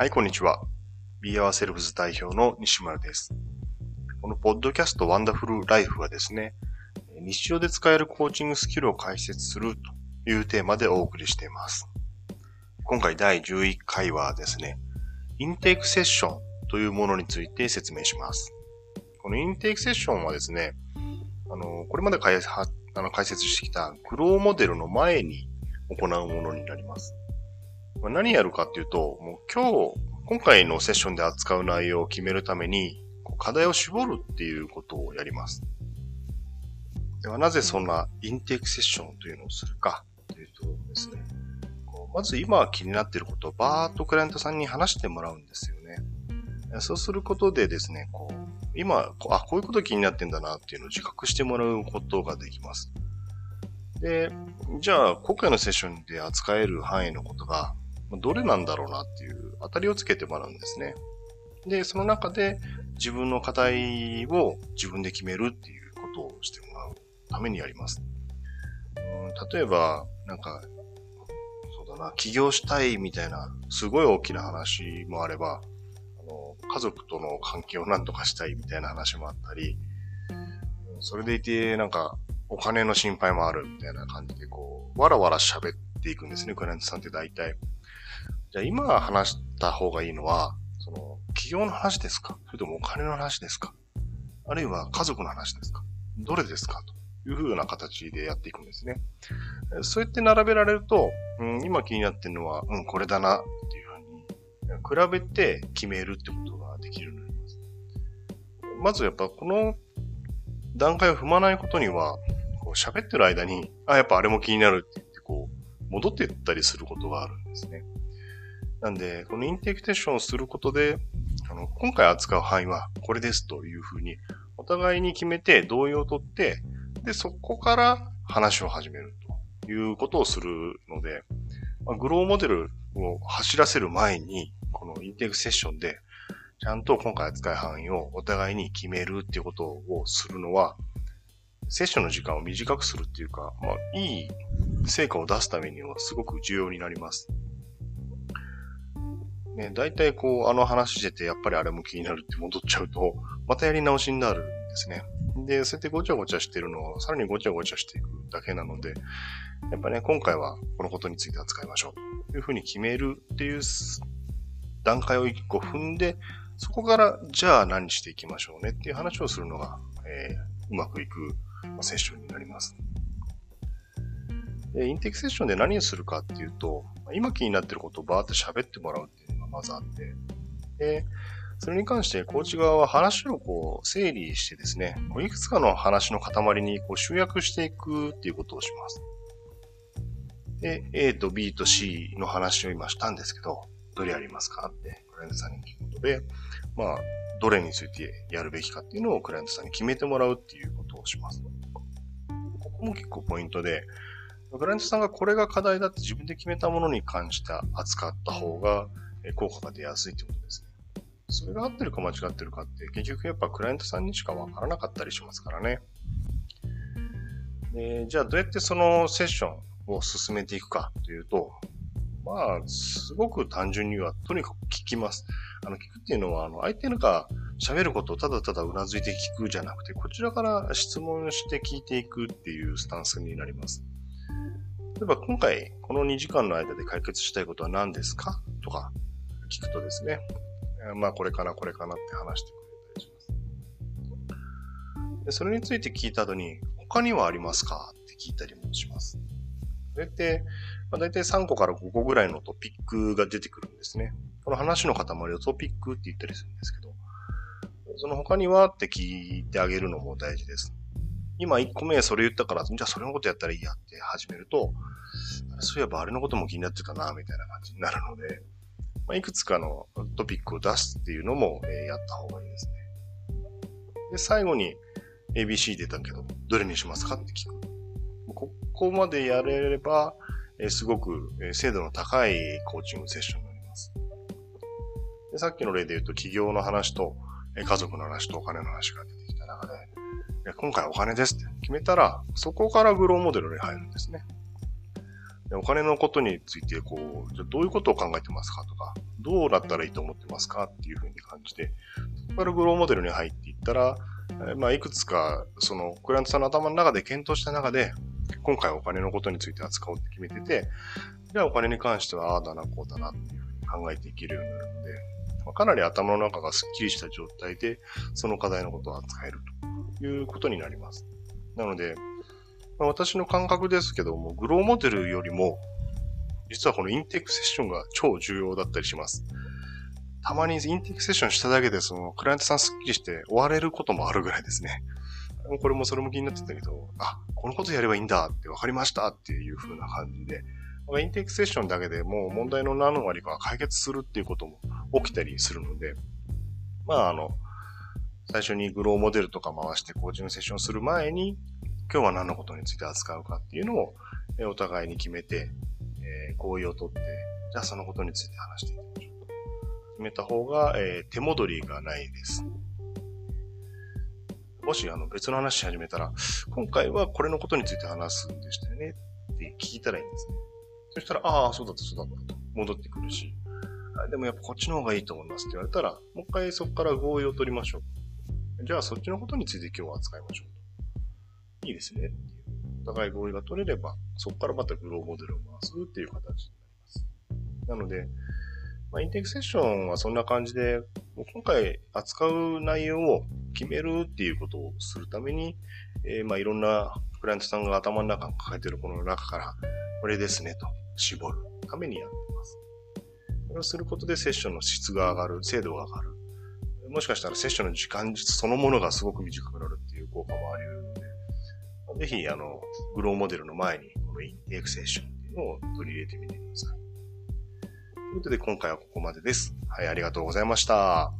はい、こんにちは。Be Our Selves 代表の西村です。このポッドキャストワンダフルライフはですね、日常で使えるコーチングスキルを解説するというテーマでお送りしています。今回第11回はですね、インテークセッションというものについて説明します。このインテークセッションはですね、あの、これまで解あの解説してきたグローモデルの前に行うものになります。何やるかっていうと、もう今日、今回のセッションで扱う内容を決めるために、課題を絞るっていうことをやります。ではなぜそんなインテークセッションというのをするかというとですね、まず今気になっていることをバーっとクライアントさんに話してもらうんですよね。そうすることでですね、こう今、あ、こういうこと気になってんだなっていうのを自覚してもらうことができます。で、じゃあ、今回のセッションで扱える範囲のことが、どれなんだろうなっていう当たりをつけてもらうんですね。で、その中で自分の課題を自分で決めるっていうことをしてもらうためにやります。うん例えば、なんか、そうだな、起業したいみたいな、すごい大きな話もあれば、あの家族との関係を何とかしたいみたいな話もあったり、それでいて、なんか、お金の心配もあるみたいな感じで、こう、わらわら喋っていくんですね、クライアントさんって大体。じゃあ今話した方がいいのは、その、企業の話ですか？それともお金の話ですか？あるいは家族の話ですか？どれですか？というふうな形でやっていくんですね。そうやって並べられると、うん、今気になってるのは、うん、これだなっていうふうに、比べて決めるってことができるようになります。まずやっぱこの段階を踏まないことには、こう喋ってる間に、あ、やっぱあれも気になるって言って、こう、戻っていったりすることがあるんですね。なんで、このインテクテーションをすることで、あの、今回扱う範囲はこれですというふうに、お互いに決めて同意を取って、で、そこから話を始めるということをするので、まあ、グローモデルを走らせる前に、このインテクセッションで、ちゃんと今回扱う範囲をお互いに決めるっていうことをするのは、セッションの時間を短くするっていうか、まあ、いい成果を出すためにはすごく重要になります。ね、大体こう、あの話してて、やっぱりあれも気になるって戻っちゃうと、またやり直しになるんですね。で、そうやってごちゃごちゃしてるのを、さらにごちゃごちゃしていくだけなので、やっぱね、今回はこのことについて扱いましょう。というふうに決めるっていう段階を一個踏んで、そこから、じゃあ何していきましょうねっていう話をするのが、えー、うまくいくセッションになります。インテクセッションで何をするかっていうと、今気になってることをバーって喋ってもらうっまずあって、で、それに関してコーチ側は話をこう整理してですね、いくつかの話の塊にこう集約していくっていうことをします。で、A と B と C の話を今したんですけど、どれやりますかってクライアントさんに聞くことで、まあ、どれについてやるべきかっていうのをクライアントさんに決めてもらうっていうことをします。ここも結構ポイントで、クライアントさんがこれが課題だって自分で決めたものに関して扱った方が、効果が出やすいってことですね。それが合ってるか間違ってるかって、結局やっぱクライアントさんにしかわからなかったりしますからね。でじゃあどうやってそのセッションを進めていくかというと、まあ、すごく単純には、とにかく聞きます。あの、聞くっていうのは、あの、相手が喋ることをただただうなずいて聞くじゃなくて、こちらから質問して聞いていくっていうスタンスになります。例えば、今回、この2時間の間で解決したいことは何ですか？とか、聞くとですね、まあこれかな、これかなって話してくれたりします。でそれについて聞いた後に、他にはありますか？って聞いたりもします。それって、まあ、大体3個から5個ぐらいのトピックが出てくるんですね。この話の塊をトピックって言ったりするんですけど、その他にはって聞いてあげるのも大事です。今1個目それ言ったから、じゃあそれのことやったらいいやって始めると、そういえばあれのことも気になってたな、みたいな感じになるので、まあ、いくつかのトピックを出すっていうのも、え、やった方がいいですね。で、最後に ABC 出たけど、どれにしますかって聞く。ここまでやれれば、え、すごく、精度の高いコーチングセッションになります。でさっきの例で言うと、企業の話と、え、家族の話とお金の話が出てきた中で、今回お金ですって決めたら、そこからグローモデルに入るんですね。お金のことについて、こう、じゃどういうことを考えてますかとか、どうなったらいいと思ってますかっていうふうに感じて、そこからグローモデルに入っていったら、まあ、いくつか、その、クライアントさんの頭の中で検討した中で、今回お金のことについて扱おうって決めてて、じゃあお金に関しては、ああだな、こうだなっていうふうに考えていけるようになるので、まあ、かなり頭の中がスッキリした状態で、その課題のことを扱えるということになります。なので、まあ、私の感覚ですけども、グローモデルよりも、実はこのインテークセッションが超重要だったりします。たまにインテークセッションしただけで、その、クライアントさんスッキリして終われることもあるぐらいですね。これもそれも気になってたけど、あ、このことやればいいんだって分かりましたっていう風な感じで、インテークセッションだけでもう問題の何割か解決するっていうことも起きたりするので、まああの、最初にグローモデルとか回してコーチングセッションする前に、今日は何のことについて扱うかっていうのを、えお互いに決めて、え、合意をとって、じゃあそのことについて話していきましょうと。決めた方が、え、手戻りがないです。もしあの別の話し始めたら、今回はこれのことについて話すんでしたよねって聞いたらいいんですね。そしたら、ああ、そうだった、そうだったと戻ってくるし、でもやっぱこっちの方がいいと思いますって言われたら、もう一回そこから合意を取りましょう。じゃあそっちのことについて今日は扱いましょう。いいですねっていう。お互い合意が取れれば、そこからまたグローモデルを回すっていう形になります。なので、まあ、インテークセッションはそんな感じで、もう今回扱う内容を決めるっていうことをするために、えー、まあいろんなクライアントさんが頭の中に抱えているこの中から、これですねと絞るためにやってます。これをすることでセッションの質が上がる、精度が上がる。もしかしたらセッションの時間実そのものがすごく短くなるっていう効果もあり得る、ぜひ、あの、グローモデルの前に、このインテークセッションっていうのを取り入れてみてください。ということで、今回はここまでです。はい、ありがとうございました。